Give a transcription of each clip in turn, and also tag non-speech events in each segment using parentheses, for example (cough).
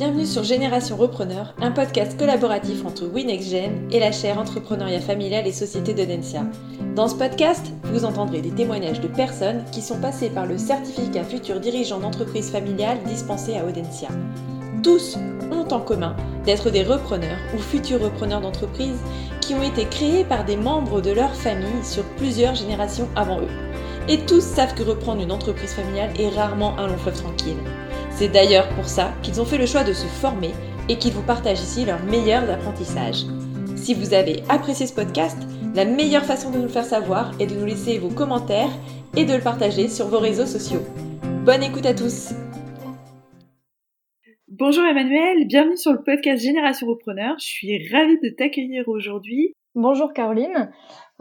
Bienvenue sur Génération Repreneur, un podcast collaboratif entre WinXGen et la chaire Entrepreneuriat familial et Société de. Dans ce podcast, vous entendrez des témoignages de personnes qui sont passées par le certificat futur dirigeant d'entreprise familiale dispensé à Audencia. Tous ont en commun d'être des repreneurs ou futurs repreneurs d'entreprise qui ont été créés par des membres de leur famille sur plusieurs générations avant eux. Et tous savent que reprendre une entreprise familiale est rarement un long fleuve tranquille. C'est d'ailleurs pour ça qu'ils ont fait le choix de se former et qu'ils vous partagent ici leurs meilleurs apprentissages. Si vous avez apprécié ce podcast, la meilleure façon de nous le faire savoir est de nous laisser vos commentaires et de le partager sur vos réseaux sociaux. Bonne écoute à tous Bonjour Emmanuel, bienvenue sur le podcast Génération Repreneur. Je suis ravie de t'accueillir aujourd'hui. Bonjour Caroline.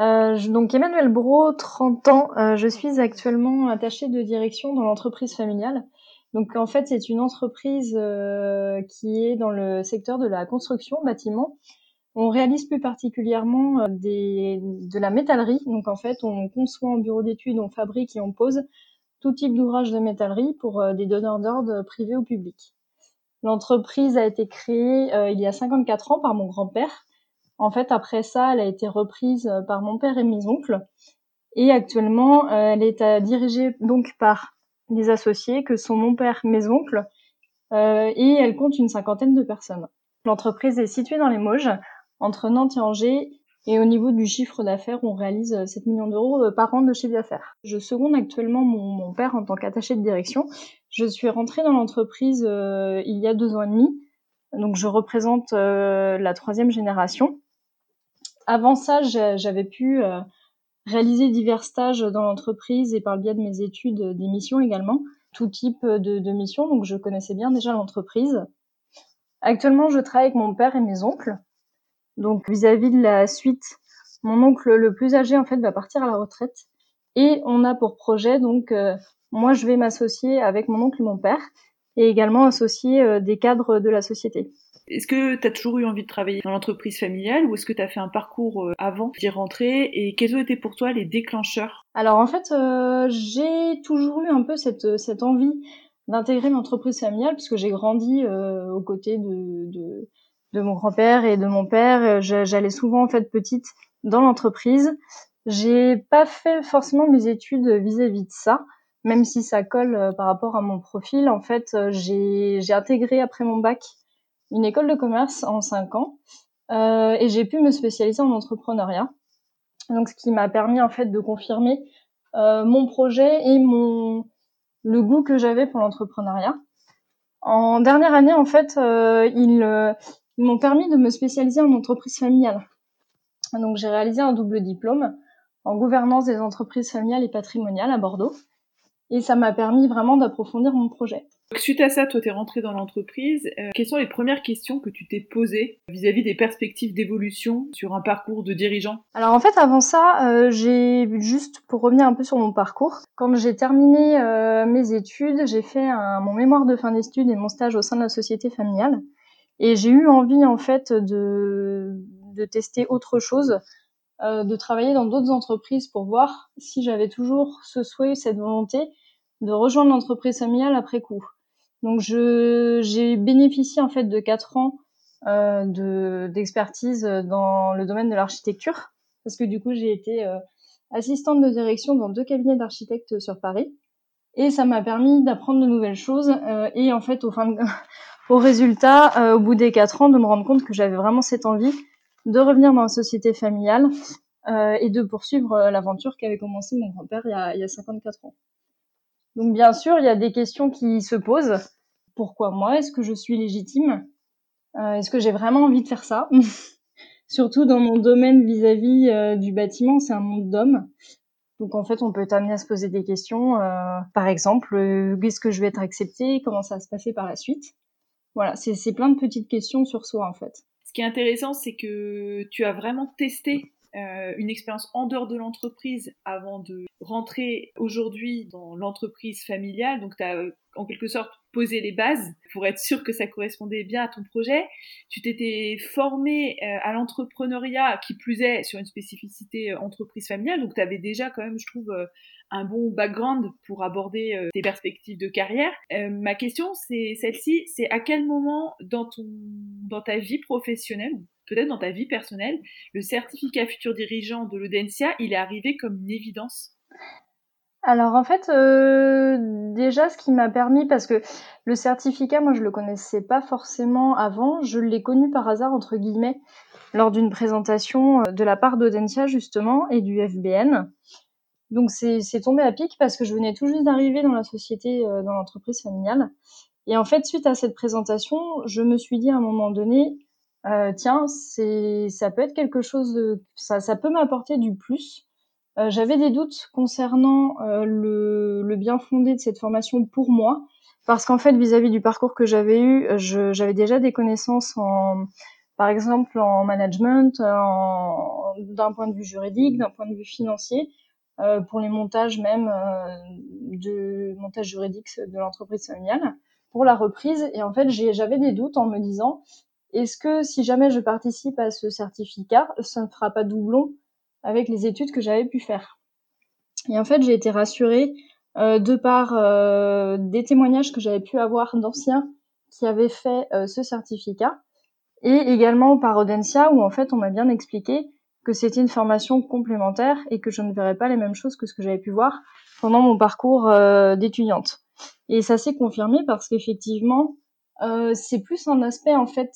Euh, donc Emmanuel Bro, 30 ans. Euh, je suis actuellement attachée de direction dans l'entreprise familiale. Donc en fait, c'est une entreprise euh, qui est dans le secteur de la construction bâtiment. On réalise plus particulièrement euh, des, de la métallerie. Donc en fait, on conçoit en bureau d'études, on fabrique et on pose tout type d'ouvrages de métallerie pour euh, des donneurs d'ordre privés ou publics. L'entreprise a été créée il y a 54 ans par mon grand-père. En fait, après ça, elle a été reprise par mon père et mes oncles. Et actuellement, elle est dirigée donc par des associés que sont mon père, mes oncles, euh, et elle compte une cinquantaine de personnes. L'entreprise est située dans les Mauges, entre Nantes et Angers, et au niveau du chiffre d'affaires, on réalise 7 millions d'euros euh, par an de chiffre d'affaires. Je seconde actuellement mon, père en tant qu'attaché de direction. Je suis rentrée dans l'entreprise euh, il y a deux ans et demi, donc je représente euh, la troisième génération. Avant ça, j'avais pu euh, réaliser divers stages dans l'entreprise et par le biais de mes études, euh, des missions également, tout type de, de missions, donc je connaissais bien déjà l'entreprise. Actuellement, je travaille avec mon père et mes oncles. Donc vis-à-vis de la suite, mon oncle le plus âgé en fait va partir à la retraite et on a pour projet donc euh, moi je vais m'associer avec mon oncle et mon père et également associer euh, des cadres de la société. Est-ce que tu as toujours eu envie de travailler dans l'entreprise familiale ou est-ce que tu as fait un parcours euh, avant d'y rentrer et quels ont été pour toi les déclencheurs? Alors en fait, euh, j'ai toujours eu un peu cette, cette envie d'intégrer l'entreprise familiale puisque j'ai grandi euh, aux côtés de, de, de mon grand-père et de mon père. J'allais souvent en fait petite dans l'entreprise. J'ai pas fait forcément mes études vis-à-vis de ça, même si ça colle euh, par rapport à mon profil. En fait, euh, j'ai intégré après mon bac une école de commerce en cinq ans euh, et j'ai pu me spécialiser en entrepreneuriat. Donc, ce qui m'a permis en fait de confirmer euh, mon projet et mon le goût que j'avais pour l'entrepreneuriat. En dernière année, en fait, euh, ils, euh, ils m'ont permis de me spécialiser en entreprise familiale. Donc, j'ai réalisé un double diplôme en gouvernance des entreprises familiales et patrimoniales à Bordeaux. Et ça m'a permis vraiment d'approfondir mon projet. Suite à ça, toi, tu es rentré dans l'entreprise. Euh, quelles sont les premières questions que tu t'es posées vis-à-vis des perspectives d'évolution sur un parcours de dirigeant? Alors en fait, avant ça, euh, j'ai juste pour revenir un peu sur mon parcours. Quand j'ai terminé euh, mes études, j'ai fait mon mémoire de fin d'études et mon stage au sein de la société familiale. Et j'ai eu envie en fait de, de tester autre chose, de travailler dans d'autres entreprises pour voir si j'avais toujours ce souhait, cette volonté de rejoindre l'entreprise familiale après coup. Donc j'ai bénéficié en fait de quatre ans euh, de d'expertise dans le domaine de l'architecture parce que du coup j'ai été euh, assistante de direction dans deux cabinets d'architectes sur Paris et ça m'a permis d'apprendre de nouvelles choses euh, et en fait au (laughs) résultat au bout des quatre ans de me rendre compte que j'avais vraiment cette envie de revenir dans la société familiale et de poursuivre l'aventure qu'avait commencé mon grand-père il y a, il y a 54 ans. Donc bien sûr, il y a des questions qui se posent. Pourquoi moi? Est-ce que je suis légitime? Euh, Est-ce que j'ai vraiment envie de faire ça? (laughs) Surtout dans mon domaine vis-à-vis euh, du bâtiment, c'est un monde d'hommes. Donc en fait, on peut t'amener à se poser des questions. Euh, par exemple, est-ce que je vais être acceptée? Comment ça va se passer par la suite? Voilà, c'est plein de petites questions sur soi en fait. Ce qui est intéressant, c'est que tu as vraiment testé euh, une expérience en dehors de l'entreprise avant de rentrer aujourd'hui dans l'entreprise familiale. Donc, tu as en quelque sorte poser les bases pour être sûr que ça correspondait bien à ton projet. Tu t'étais formé euh, à l'entrepreneuriat, qui plus est sur une spécificité euh, entreprise familiale, donc tu avais déjà quand même, je trouve, un bon background pour aborder tes perspectives de carrière. ma question, c'est celle-ci, c'est à quel moment dans ton dans ta vie professionnelle, peut-être dans ta vie personnelle, le certificat futur dirigeant de l'Audencia, il est arrivé comme une évidence? Alors en fait, euh, déjà ce qui m'a permis, parce que le certificat, moi je le connaissais pas forcément avant, je l'ai connu par hasard entre guillemets lors d'une présentation euh, de la part d'Audencia justement et du FBN. Donc c'est tombé à pic parce que je venais tout juste d'arriver dans la société, euh, dans l'entreprise familiale. Et en fait, suite à cette présentation, je me suis dit à un moment donné, tiens, c'est ça peut être quelque chose de, ça, ça peut m'apporter du plus euh, j'avais des doutes concernant euh, le, bien fondé de cette formation pour moi, parce qu'en fait, vis-à-vis du parcours que j'avais eu, j'avais déjà des connaissances en, par exemple, en management, d'un point de vue juridique, d'un point de vue financier, euh, pour les montages même de montage juridique de l'entreprise familiale, pour la reprise. Et en fait, j'avais des doutes en me disant, est-ce que si jamais je participe à ce certificat, ça ne fera pas doublon avec les études que j'avais pu faire? Et en fait, j'ai été rassurée euh, de par euh, des témoignages que j'avais pu avoir d'anciens qui avaient fait euh, ce certificat, et également par Audencia où en fait on m'a bien expliqué que c'était une formation complémentaire et que je ne verrais pas les mêmes choses que ce que j'avais pu voir pendant mon parcours d'étudiante. Et ça s'est confirmé parce qu'effectivement, c'est plus un aspect en fait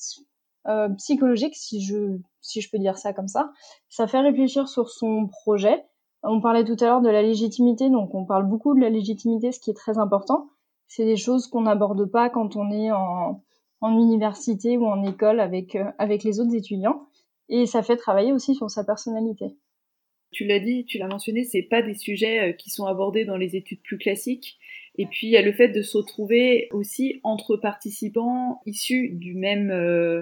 psychologique, si je si je peux dire ça comme ça. Ça fait réfléchir sur son projet. On parlait tout à l'heure de la légitimité, donc on parle beaucoup de la légitimité, ce qui est très important. C'est des choses qu'on n'aborde pas quand on est en, en, université ou en école avec, euh, avec les autres étudiants. Et ça fait travailler aussi sur sa personnalité. Tu l'as dit, tu l'as mentionné, c'est pas des sujets euh, qui sont abordés dans les études plus classiques. Et puis il y a le fait de se retrouver aussi entre participants issus du même euh,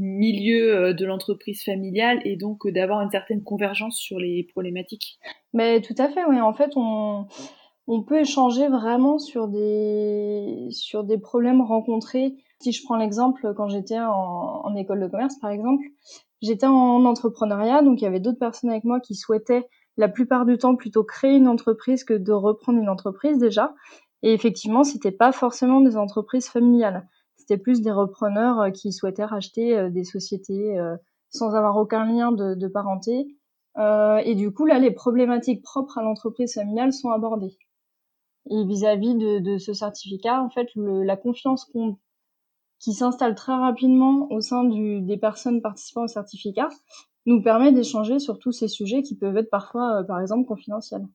milieu euh, de l'entreprise familiale et donc euh, d'avoir une certaine convergence sur les problématiques. Mais tout à fait, oui. En fait, on, peut échanger vraiment sur des, sur des problèmes rencontrés. Si je prends l'exemple, quand j'étais en, école de commerce, par exemple, j'étais en entrepreneuriat, donc il y avait d'autres personnes avec moi qui souhaitaient la plupart du temps plutôt créer une entreprise que de reprendre une entreprise déjà. Et effectivement, c'était pas forcément des entreprises familiales. C'était plus des repreneurs euh, qui souhaitaient racheter euh, des sociétés euh, sans avoir aucun lien de, parenté. et du coup, là, les problématiques propres à l'entreprise familiale sont abordées. Et vis-à-vis de, ce certificat, en fait, la confiance qui s'installe très rapidement au sein des personnes participant au certificat nous permet d'échanger sur tous ces sujets qui peuvent être parfois, par exemple, confidentiels.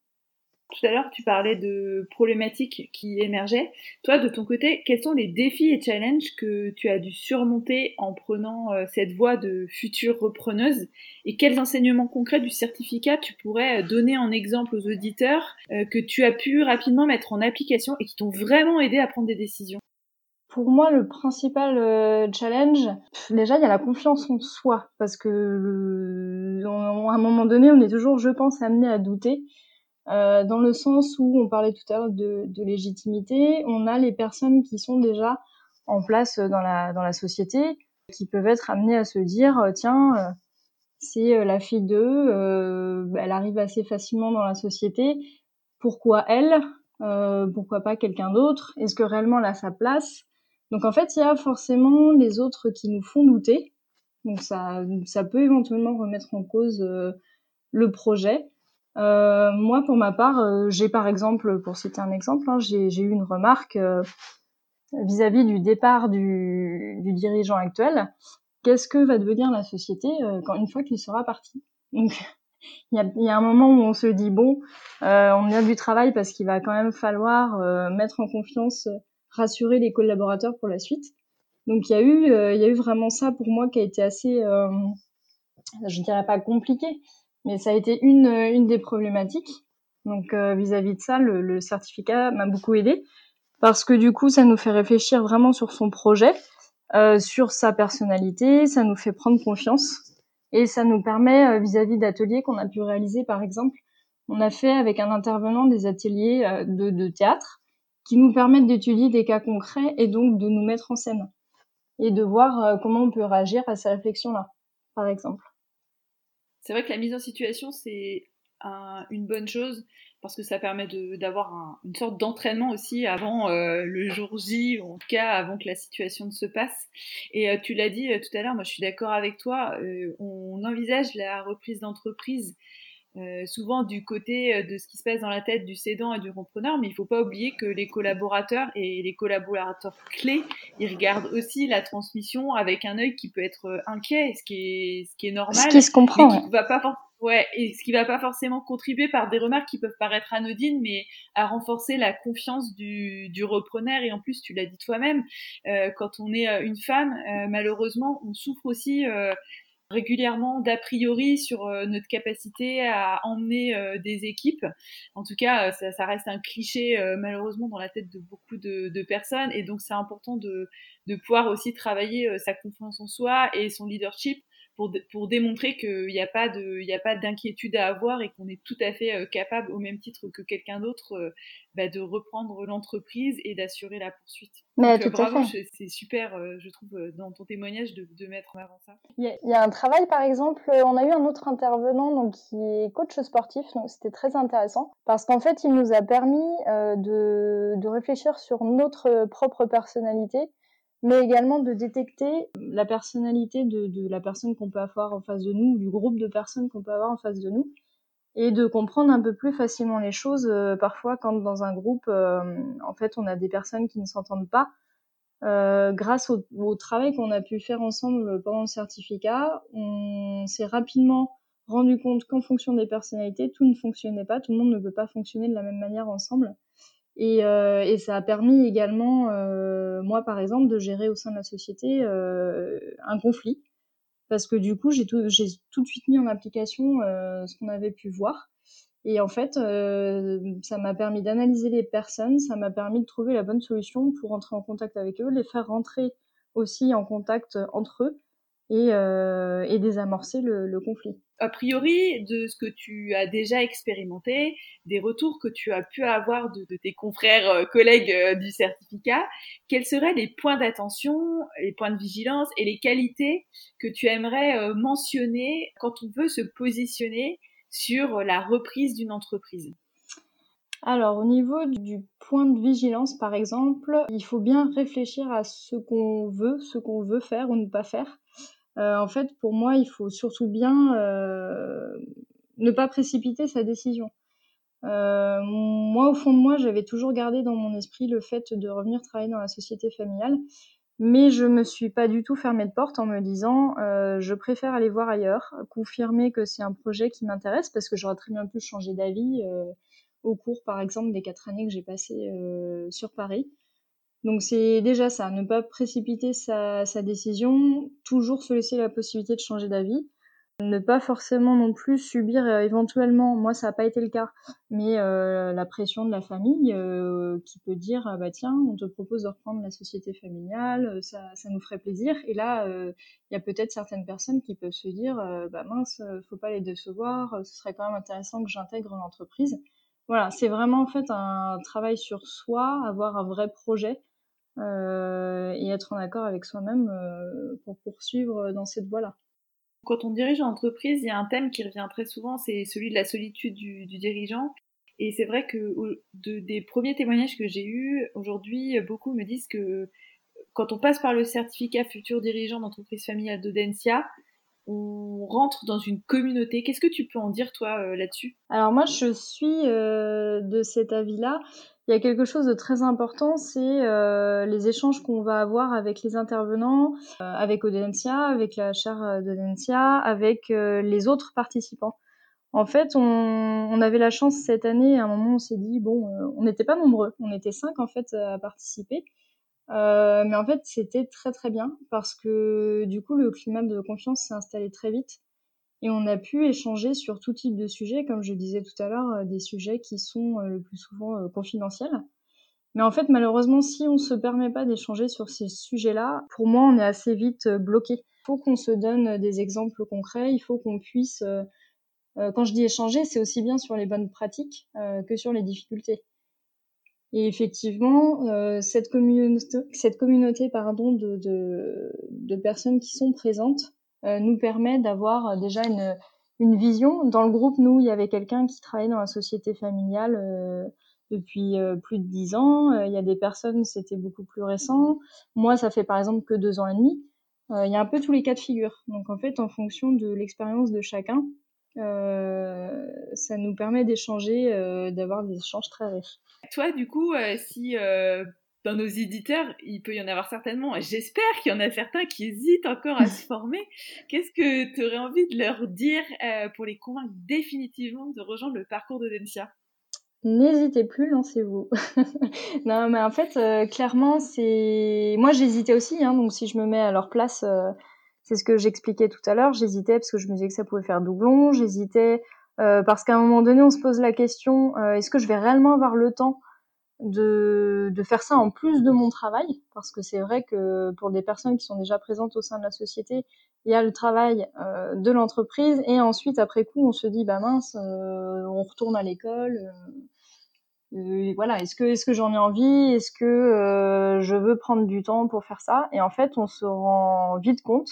Tout à l'heure, tu parlais de problématiques qui émergeaient. Toi, de ton côté, quels sont les défis et challenges que tu as dû surmonter en prenant euh, cette voie de future repreneuse? Et quels enseignements concrets du certificat tu pourrais euh, donner en exemple aux auditeurs euh, que tu as pu rapidement mettre en application et qui t'ont vraiment aidé à prendre des décisions? Pour moi, le principal challenge, déjà, il y a la confiance en soi, parce que à un moment donné, on est toujours, je pense, amené à douter. Euh, dans le sens où on parlait tout à l'heure de, de, légitimité, on a les personnes qui sont déjà en place dans la, dans la société, qui peuvent être amenées à se dire, euh, tiens, euh, c'est la fille d'eux, elle arrive assez facilement dans la société, pourquoi elle Pourquoi pas quelqu'un d'autre Est-ce que réellement elle a sa place? Donc en fait, il y a forcément les autres qui nous font douter, donc ça, ça peut éventuellement remettre en cause le projet. Euh, moi, pour ma part, euh, j'ai par exemple, pour citer un exemple, hein, j'ai eu une remarque euh, vis-à-vis du départ du, dirigeant actuel. Qu'est-ce que va devenir la société quand une fois qu'il sera parti? Donc, (laughs) il y a, un moment où on se dit bon, on a du travail parce qu'il va quand même falloir mettre en confiance, rassurer les collaborateurs pour la suite. Donc, il y a eu, il y a eu vraiment ça pour moi qui a été assez, je dirais pas compliqué, mais ça a été une, une des problématiques. Donc euh, vis-à-vis de ça, le, le certificat m'a beaucoup aidé parce que du coup, ça nous fait réfléchir vraiment sur son projet, euh, sur sa personnalité, ça nous fait prendre confiance et ça nous permet euh, vis-à-vis d'ateliers qu'on a pu réaliser, par exemple, on a fait avec un intervenant des ateliers de, de théâtre qui nous permettent d'étudier des cas concrets et donc de nous mettre en scène et de voir euh, comment on peut réagir à ces réflexions-là, par exemple. C'est vrai que la mise en situation, c'est une bonne chose parce que ça permet d'avoir une sorte d'entraînement aussi avant euh, le jour J, ou en tout cas avant que la situation ne se passe. Et euh, tu l'as dit tout à l'heure, moi je suis d'accord avec toi, on envisage la reprise d'entreprise euh, souvent du côté euh, de ce qui se passe dans la tête du cédant et du repreneur, mais il ne faut pas oublier que les collaborateurs et les collaborateurs clés, ils regardent aussi la transmission avec un œil qui peut être euh, inquiet, ce qui est, ce qui est normal. Ce qui se comprend. Qui va pas ouais, et ce qui va pas forcément contribuer par des remarques qui peuvent paraître anodines, mais à renforcer la confiance du, du repreneur. Et en plus, tu l'as dit toi-même, euh, quand on est une femme, malheureusement, on souffre aussi régulièrement d'a priori sur euh, notre capacité à emmener euh, des équipes. En tout cas, euh, ça, reste un cliché malheureusement dans la tête de beaucoup de, de personnes et donc c'est important de, de pouvoir aussi travailler sa confiance en soi et son leadership pour, pour démontrer qu'il n'y a pas de, il a pas d'inquiétude à avoir et qu'on est tout à fait euh, capable, au même titre que quelqu'un d'autre, euh, bah, de reprendre l'entreprise et d'assurer la poursuite. Mais tout bravo, c'est super, euh, je trouve, dans ton témoignage de, de mettre en avant ça. Il y, a un travail, par exemple, on a eu un autre intervenant donc, qui est coach sportif, donc c'était très intéressant parce qu'en fait, il nous a permis de, de réfléchir sur notre propre personnalité mais également de détecter la personnalité de, la personne qu'on peut avoir en face de nous, ou du groupe de personnes qu'on peut avoir en face de nous, et de comprendre un peu plus facilement les choses. Euh, parfois, quand dans un groupe, euh, en fait, on a des personnes qui ne s'entendent pas, euh, grâce au, au travail qu'on a pu faire ensemble pendant le certificat, on s'est rapidement rendu compte qu'en fonction des personnalités, tout ne fonctionnait pas, tout le monde ne peut pas fonctionner de la même manière ensemble. Et, euh, et, ça a permis également, euh, moi par exemple, de gérer au sein de la société euh, un conflit. Parce que du coup, j'ai tout, tout, de suite mis en application ce qu'on avait pu voir. Et en fait, euh, ça m'a permis d'analyser les personnes, ça m'a permis de trouver la bonne solution pour entrer en contact avec eux, les faire rentrer aussi en contact entre eux et, euh, et désamorcer le, le, conflit. A priori, de ce que tu as déjà expérimenté, des retours que tu as pu avoir de, de tes confrères euh, collègues euh, du certificat, quels seraient les points d'attention, les points de vigilance et les qualités que tu aimerais euh, mentionner quand on veut se positionner sur la reprise d'une entreprise? Alors, au niveau du point de vigilance, par exemple, il faut bien réfléchir à ce qu'on veut, ce qu'on veut faire ou ne pas faire. Euh, en fait, pour moi, il faut surtout bien euh, ne pas précipiter sa décision. Euh, moi, au fond de moi, j'avais toujours gardé dans mon esprit le fait de revenir travailler dans la société familiale, mais je me suis pas du tout fermé de porte en me disant je préfère aller voir ailleurs, confirmer que c'est un projet qui m'intéresse parce que j'aurais très bien pu changer d'avis au cours, par exemple, des quatre années que j'ai passées sur Paris. Donc c'est déjà ça, ne pas précipiter sa, décision, toujours se laisser la possibilité de changer d'avis, ne pas forcément non plus subir euh, éventuellement, moi ça n'a pas été le cas, mais euh, la pression de la famille euh, qui peut dire ah bah tiens on te propose de reprendre la société familiale, ça, ça nous ferait plaisir. Et là il y a peut-être certaines personnes qui peuvent se dire bah mince faut pas les décevoir, ce serait quand même intéressant que j'intègre l'entreprise. Voilà, c'est vraiment en fait un travail sur soi, avoir un vrai projet et être en accord avec soi-même euh, pour poursuivre dans cette voie-là. Quand on dirige une entreprise, il y a un thème qui revient très souvent, c'est celui de la solitude du, du dirigeant. Et c'est vrai que de, des premiers témoignages que j'ai eus, aujourd'hui, beaucoup me disent que quand on passe par le certificat futur dirigeant d'entreprise familiale d'Audencia, on rentre dans une communauté. Qu'est-ce que tu peux en dire, toi, euh, là-dessus? Alors moi, je suis euh, de cet avis-là il y a quelque chose de très important, c'est euh, les échanges qu'on va avoir avec les intervenants, avec Audencia, avec la chaire d'Audencia, avec les autres participants. En fait, on, on, avait la chance cette année, à un moment on s'est dit, bon, on n'était pas nombreux, on était cinq en fait à participer. Mais en fait, c'était très très bien parce que du coup, le climat de confiance s'est installé très vite et on a pu échanger sur tout type de sujets, comme je disais tout à l'heure, euh, des sujets qui sont euh, le plus souvent euh, confidentiels. Mais en fait, malheureusement, si on ne se permet pas d'échanger sur ces sujets-là, pour moi, on est assez vite bloqué. Il faut qu'on se donne des exemples concrets, il faut qu'on puisse, quand je dis échanger, c'est aussi bien sur les bonnes pratiques que sur les difficultés. Et effectivement, euh, cette communauté, cette communauté pardon, de, personnes qui sont présentes euh, nous permet d'avoir déjà une, vision. Dans le groupe, nous, il y avait quelqu'un qui travaillait dans la société familiale euh, depuis euh, plus de dix ans. Euh, il y a des personnes, c'était beaucoup plus récent. Moi, ça fait par exemple que deux ans et demi. il y a un peu tous les cas de figure. Donc en fait, en fonction de l'expérience de chacun, euh, ça nous permet d'échanger, euh, d'avoir des échanges très riches. Toi, du coup, euh, si dans nos éditeurs, il peut y en avoir certainement, j'espère qu'il y en a certains qui hésitent encore à se (laughs) former, qu'est-ce que tu aurais envie de leur dire pour les convaincre définitivement de rejoindre le parcours de Dencia N'hésitez plus, lancez-vous. (laughs) non, mais en fait, clairement, c'est. Moi, j'hésitais aussi, hein, donc si je me mets à leur place, c'est ce que j'expliquais tout à l'heure. J'hésitais parce que je me disais que ça pouvait faire doublon. J'hésitais euh, parce qu'à un moment donné, on se pose la question euh, est-ce que je vais réellement avoir le temps de, faire ça en plus de mon travail? Parce que c'est vrai que pour des personnes qui sont déjà présentes au sein de la société, il y a le travail euh, de l'entreprise et ensuite, après coup, on se dit bah mince, on retourne à l'école. Voilà, est-ce que est-ce que j'en ai envie? Est-ce que je veux prendre du temps pour faire ça? Et en fait, on se rend vite compte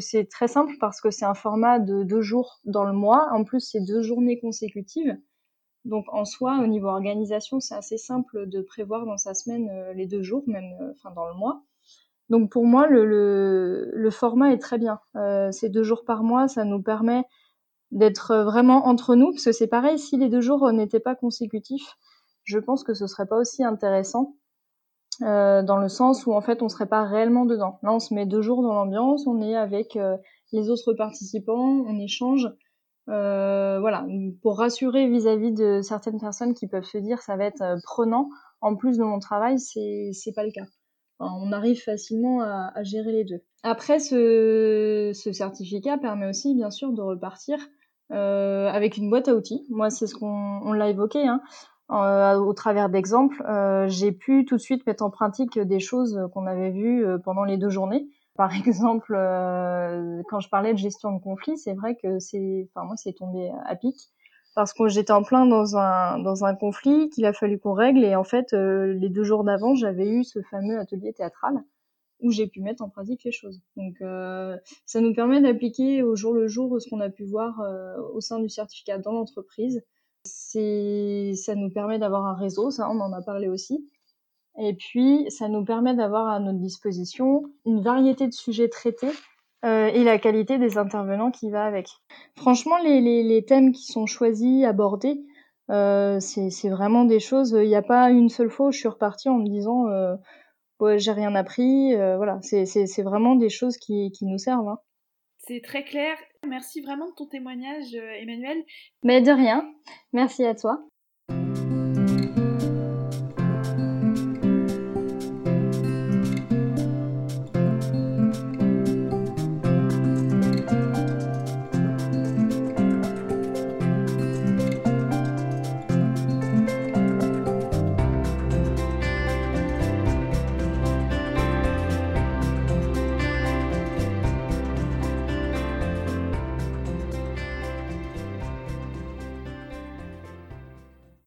c'est très simple parce que c'est un format de deux jours dans le mois. En plus, c'est deux journées consécutives. Donc en soi, au niveau organisation, c'est assez simple de prévoir dans sa semaine euh, les deux jours, même euh, enfin dans le mois. Donc pour moi, le, format est très bien. Euh, ces deux jours par mois, ça nous permet d'être vraiment entre nous, parce que c'est pareil, si les deux jours n'étaient pas consécutifs, je pense que ce serait pas aussi intéressant. Euh, dans le sens où en fait on serait pas réellement dedans. Là on se met deux jours dans l'ambiance, on est avec euh, les autres participants, on échange. Euh, voilà, pour rassurer vis-à-vis de certaines personnes qui peuvent se dire ça va être euh, prenant en plus de mon travail, c'est c'est pas le cas. on arrive facilement à, à, gérer les deux. Après, ce, ce certificat permet aussi bien sûr de repartir euh, avec une boîte à outils. Moi, c'est ce qu'on on l'a évoqué. Hein. Euh, au travers d'exemples, euh, j'ai pu tout de suite mettre en pratique des choses qu'on avait vues euh, pendant les deux journées. (laughs) Par exemple, quand je parlais de gestion de conflit, c'est vrai que c'est, enfin moi, c'est tombé à pic parce que j'étais en plein dans un dans un conflit qu'il a fallu qu'on règle et en fait les deux jours d'avant, j'avais eu ce fameux atelier théâtral où j'ai pu mettre en pratique les choses. Donc euh, ça nous permet d'appliquer au jour le jour ce qu'on a pu voir euh, au sein du certificat dans l'entreprise ça nous permet d'avoir un réseau, ça on en a parlé aussi. Et puis, ça nous permet d'avoir à notre disposition une variété de sujets traités euh, et la qualité des intervenants qui va avec. Franchement, les, thèmes qui sont choisis, abordés, euh, c'est vraiment des choses. Il n'y a pas une seule fois où je suis repartie en me disant euh, j'ai rien appris. Voilà, c'est vraiment des choses qui, qui nous servent. Hein. C'est très clair. Merci vraiment de ton témoignage, euh, Emmanuel. Mais de rien. Merci à toi.